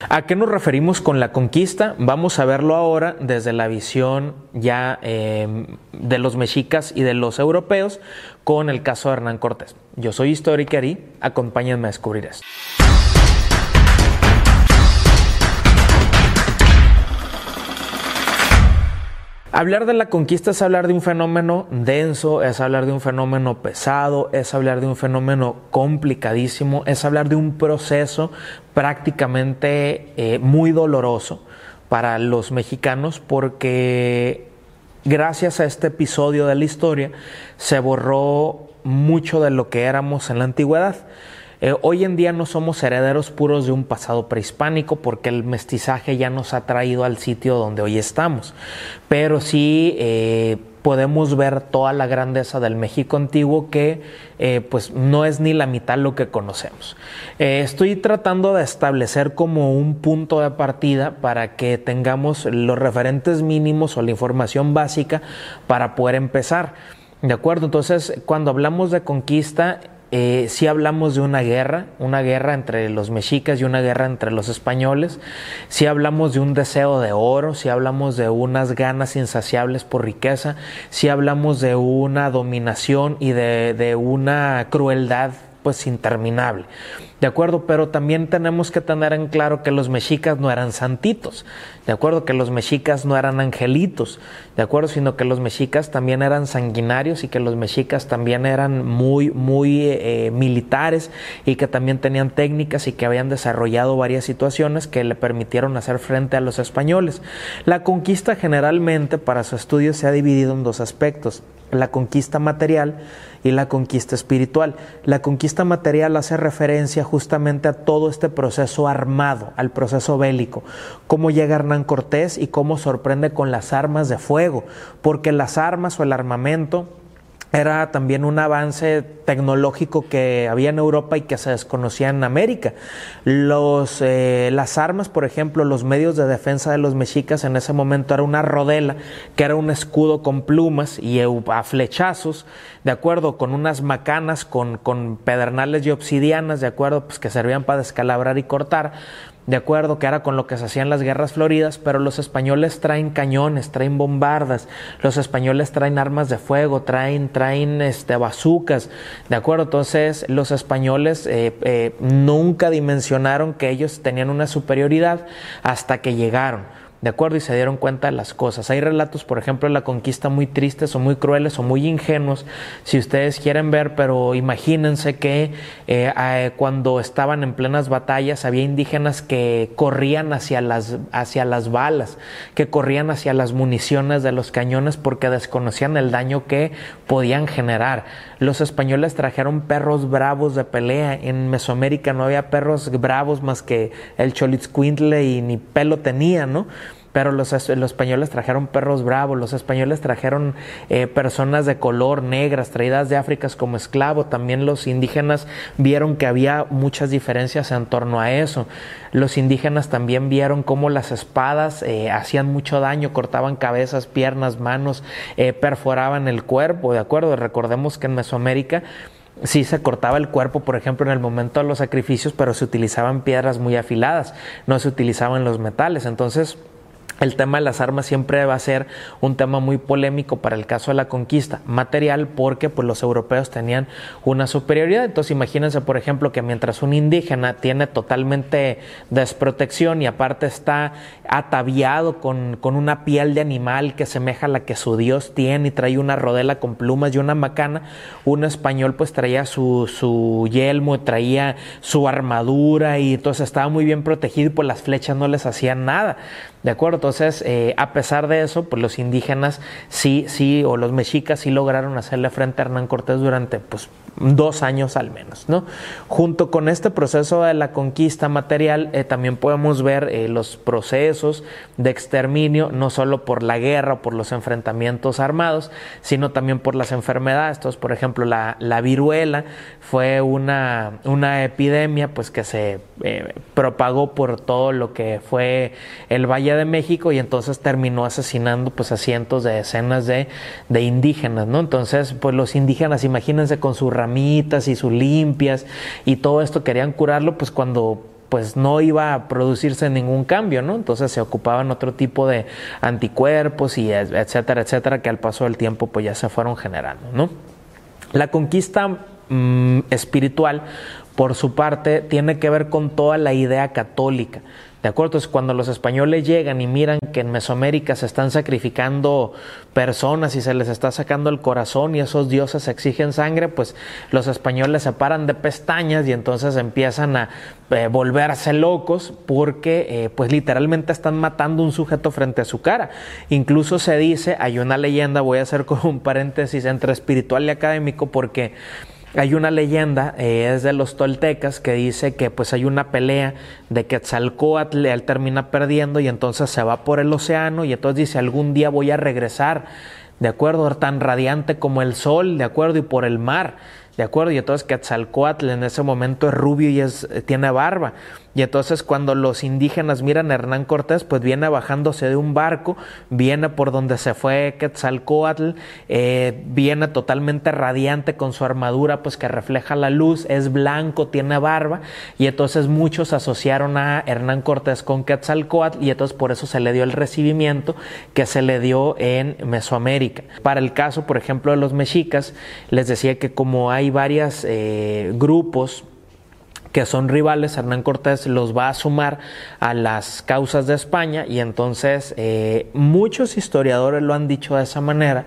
¿A qué nos referimos con la conquista? Vamos a verlo ahora desde la visión ya eh, de los mexicas y de los europeos con el caso de Hernán Cortés. Yo soy Histórica Ari, acompáñenme a descubrir esto. Hablar de la conquista es hablar de un fenómeno denso, es hablar de un fenómeno pesado, es hablar de un fenómeno complicadísimo, es hablar de un proceso prácticamente eh, muy doloroso para los mexicanos porque gracias a este episodio de la historia se borró mucho de lo que éramos en la antigüedad. Eh, hoy en día no somos herederos puros de un pasado prehispánico porque el mestizaje ya nos ha traído al sitio donde hoy estamos, pero sí eh, podemos ver toda la grandeza del México antiguo que eh, pues no es ni la mitad lo que conocemos. estoy tratando de establecer como un punto de partida para que tengamos los referentes mínimos o la información básica para poder empezar. ¿De acuerdo? Entonces, cuando hablamos de conquista, eh, si hablamos de una guerra, una guerra entre los mexicas y una guerra entre los españoles, si hablamos de un deseo de oro, si hablamos de unas ganas insaciables por riqueza, si hablamos de una dominación y de una crueldad pues interminable. ¿De acuerdo? Pero también tenemos que tener en claro que los mexicas no eran santitos, ¿de acuerdo? Que los mexicas no eran angelitos, ¿de acuerdo? Sino que los mexicas también eran sanguinarios y que los mexicas también eran muy, muy eh, militares y que también tenían técnicas y que habían desarrollado varias situaciones que le permitieron hacer frente a los españoles. La conquista generalmente para su estudio se ha dividido en dos aspectos la conquista material y la conquista espiritual. La conquista material hace referencia justamente a todo este proceso armado, al proceso bélico, cómo llega Hernán Cortés y cómo sorprende con las armas de fuego, porque las armas o el armamento era también un avance tecnológico que había en Europa y que se desconocía en América. Los, eh, las armas, por ejemplo, los medios de defensa de los mexicas en ese momento era una rodela, que era un escudo con plumas y a flechazos, de acuerdo, con unas macanas, con, con pedernales y obsidianas, de acuerdo, pues que servían para descalabrar y cortar de acuerdo que era con lo que se hacían las guerras floridas, pero los españoles traen cañones, traen bombardas, los españoles traen armas de fuego, traen, traen este, bazucas, de acuerdo, entonces los españoles eh, eh, nunca dimensionaron que ellos tenían una superioridad hasta que llegaron. ¿De acuerdo? Y se dieron cuenta de las cosas. Hay relatos, por ejemplo, de la conquista muy tristes o muy crueles o muy ingenuos, si ustedes quieren ver, pero imagínense que eh, cuando estaban en plenas batallas había indígenas que corrían hacia las, hacia las balas, que corrían hacia las municiones de los cañones porque desconocían el daño que podían generar. Los españoles trajeron perros bravos de pelea. En Mesoamérica no había perros bravos más que el Cholitzcuintle y ni pelo tenía, ¿no? Pero los, españoles trajeron perros bravos, los españoles trajeron eh, personas de color negras traídas de África como esclavo, también los indígenas vieron que había muchas diferencias en torno a eso, los indígenas también vieron cómo las espadas eh, hacían mucho daño, cortaban cabezas, piernas, manos, eh, perforaban el cuerpo, ¿de acuerdo? Recordemos que en Mesoamérica sí se cortaba el cuerpo, por ejemplo, en el momento de los sacrificios, pero se utilizaban piedras muy afiladas, no se utilizaban los metales. Entonces, el tema de las armas siempre va a ser un tema muy polémico para el caso de la conquista material porque pues, los europeos tenían una superioridad. Entonces imagínense, por ejemplo, que mientras un indígena tiene totalmente desprotección y aparte está ataviado con, con una piel de animal que semeja a la que su dios tiene y trae una rodela con plumas y una macana, un español pues traía su, su yelmo, traía su armadura y entonces estaba muy bien protegido y pues las flechas no les hacían nada. ¿De acuerdo? Entonces, eh, a pesar de eso, pues los indígenas sí, sí, o los mexicas sí lograron hacerle frente a Hernán Cortés durante, pues, dos años al menos, ¿no? Junto con este proceso de la conquista material, eh, también podemos ver eh, los procesos de exterminio, no solo por la guerra o por los enfrentamientos armados, sino también por las enfermedades. Entonces, por ejemplo, la, la viruela fue una, una, epidemia pues, que se eh, propagó por todo lo que fue el Valle de México y entonces terminó asesinando pues, a cientos de decenas de, de indígenas, ¿no? Entonces, pues los indígenas, imagínense con su y sus limpias y todo esto querían curarlo, pues cuando pues no iba a producirse ningún cambio, ¿no? Entonces se ocupaban otro tipo de anticuerpos y etcétera, etcétera, que al paso del tiempo pues ya se fueron generando, ¿no? La conquista mm, espiritual, por su parte, tiene que ver con toda la idea católica. ¿De acuerdo? Entonces, cuando los españoles llegan y miran que en Mesoamérica se están sacrificando personas y se les está sacando el corazón y esos dioses exigen sangre, pues los españoles se paran de pestañas y entonces empiezan a eh, volverse locos porque, eh, pues literalmente están matando un sujeto frente a su cara. Incluso se dice, hay una leyenda, voy a hacer como un paréntesis entre espiritual y académico, porque hay una leyenda, eh, es de los toltecas, que dice que pues hay una pelea de Quetzalcoatl, él termina perdiendo y entonces se va por el océano y entonces dice algún día voy a regresar, de acuerdo, tan radiante como el sol, de acuerdo, y por el mar. ¿De acuerdo? Y entonces Quetzalcoatl en ese momento es rubio y es, tiene barba. Y entonces cuando los indígenas miran a Hernán Cortés, pues viene bajándose de un barco, viene por donde se fue Quetzalcoatl, eh, viene totalmente radiante con su armadura, pues que refleja la luz, es blanco, tiene barba, y entonces muchos asociaron a Hernán Cortés con Quetzalcoatl, y entonces por eso se le dio el recibimiento que se le dio en Mesoamérica. Para el caso, por ejemplo, de los mexicas, les decía que como hay varios eh, grupos, que son rivales, Hernán Cortés los va a sumar a las causas de España y entonces eh, muchos historiadores lo han dicho de esa manera,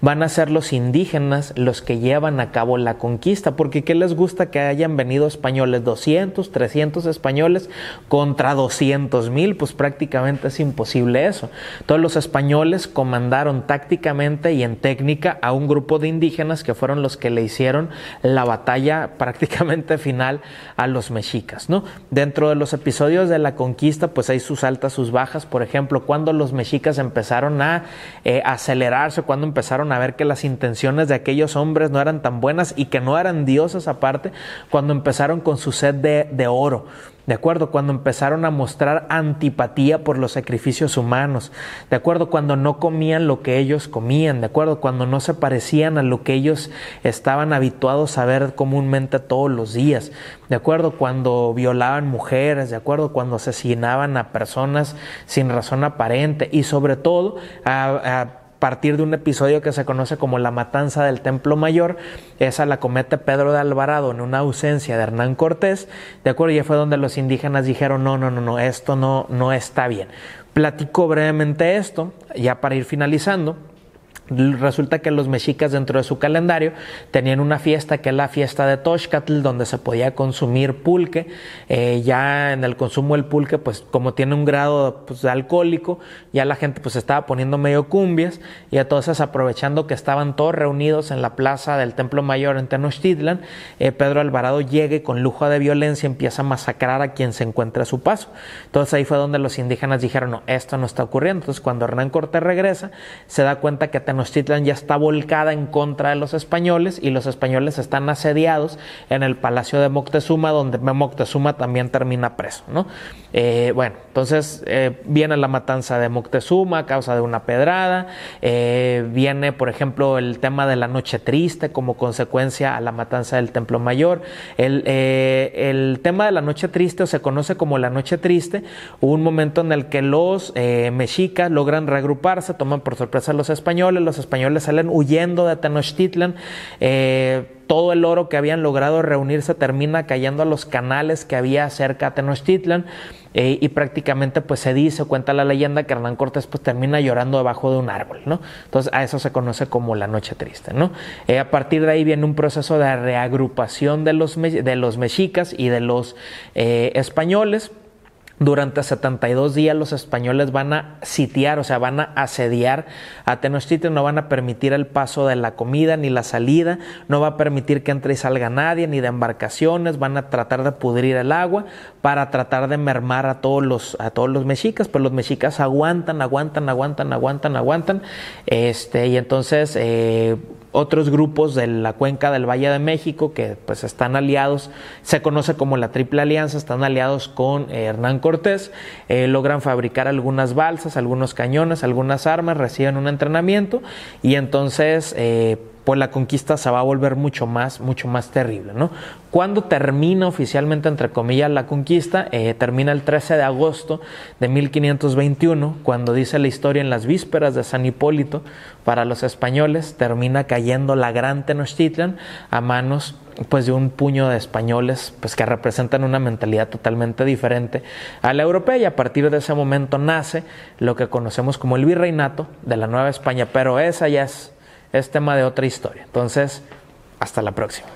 van a ser los indígenas los que llevan a cabo la conquista, porque ¿qué les gusta que hayan venido españoles? 200, 300 españoles contra 200 mil, pues prácticamente es imposible eso. Todos los españoles comandaron tácticamente y en técnica a un grupo de indígenas que fueron los que le hicieron la batalla prácticamente final a los mexicas, ¿no? Dentro de los episodios de la conquista, pues hay sus altas, sus bajas, por ejemplo, cuando los mexicas empezaron a eh, acelerarse, cuando empezaron a ver que las intenciones de aquellos hombres no eran tan buenas y que no eran dioses aparte, cuando empezaron con su sed de, de oro, ¿De acuerdo? Cuando empezaron a mostrar antipatía por los sacrificios humanos. ¿De acuerdo? Cuando no comían lo que ellos comían. ¿De acuerdo? Cuando no se parecían a lo que ellos estaban habituados a ver comúnmente todos los días. ¿De acuerdo? Cuando violaban mujeres. ¿De acuerdo? Cuando asesinaban a personas sin razón aparente. Y sobre todo a, partir de un episodio que se conoce como la matanza del Templo Mayor. Esa la comete Pedro de Alvarado en una ausencia de Hernán Cortés, ¿de acuerdo? Y fue donde los indígenas dijeron, no, no, no, no, esto no, no está bien. Platico brevemente esto, ya para ir finalizando. Resulta que los mexicas dentro de su calendario tenían una fiesta que es la fiesta de Toxcatl, donde se podía consumir pulque. Eh, ya en el consumo del pulque, pues como tiene un grado pues, alcohólico, ya la gente pues estaba poniendo medio cumbias y entonces aprovechando que estaban todos reunidos en la plaza del Templo Mayor en Tenochtitlan, eh, Pedro Alvarado llegue con lujo de violencia empieza a masacrar a quien se encuentra a su paso. Entonces ahí fue donde los indígenas dijeron, no, esto no está ocurriendo. Entonces cuando Hernán Cortés regresa, se da cuenta que Tenochtitlan ya está volcada en contra de los españoles y los españoles están asediados en el palacio de Moctezuma, donde Moctezuma también termina preso, ¿no? Eh, bueno, entonces eh, viene la matanza de Moctezuma a causa de una pedrada, eh, viene, por ejemplo, el tema de la noche triste como consecuencia a la matanza del Templo Mayor. El, tema de la noche triste, o se conoce como la noche triste, un momento en el que los mexicas logran reagruparse, toman por sorpresa a los españoles, los españoles salen huyendo de Tenochtitlan, todo el oro que habían logrado reunirse termina cayendo a los canales que había cerca de Tenochtitlan eh, y prácticamente pues se dice, cuenta la leyenda que Hernán Cortés pues termina llorando debajo de un árbol, ¿no? Entonces a eso se conoce como la noche triste, ¿no? Eh, a partir de ahí viene un proceso de reagrupación de los, de los mexicas y de los eh, españoles durante 72 días los españoles van a sitiar, o sea, van a asediar a Tenochtitlan, no van a permitir el paso de la comida ni la salida, no va a permitir que entre y salga nadie, ni de embarcaciones, van a tratar de pudrir el agua para tratar de mermar a todos los, a todos los mexicas, pues los mexicas aguantan, aguantan, aguantan, aguantan, aguantan, este, y entonces eh, otros grupos de la cuenca del Valle de México que pues están aliados, se conoce como la Triple Alianza, están aliados con eh, Hernán Cortés, eh, logran fabricar algunas balsas, algunos cañones, algunas armas, reciben un entrenamiento y entonces eh, pues la conquista se va a volver mucho más, mucho más terrible, ¿no? ¿Cuándo termina oficialmente, entre comillas, la conquista? Eh, termina el 13 de agosto de 1521, cuando dice la historia en las vísperas de San Hipólito, para los españoles, termina cayendo la gran Tenochtitlan a manos pues de un puño de españoles pues que representan una mentalidad totalmente diferente a la europea y a partir de ese momento nace lo que conocemos como el virreinato de la Nueva España, pero esa ya es, es tema de otra historia. Entonces, hasta la próxima.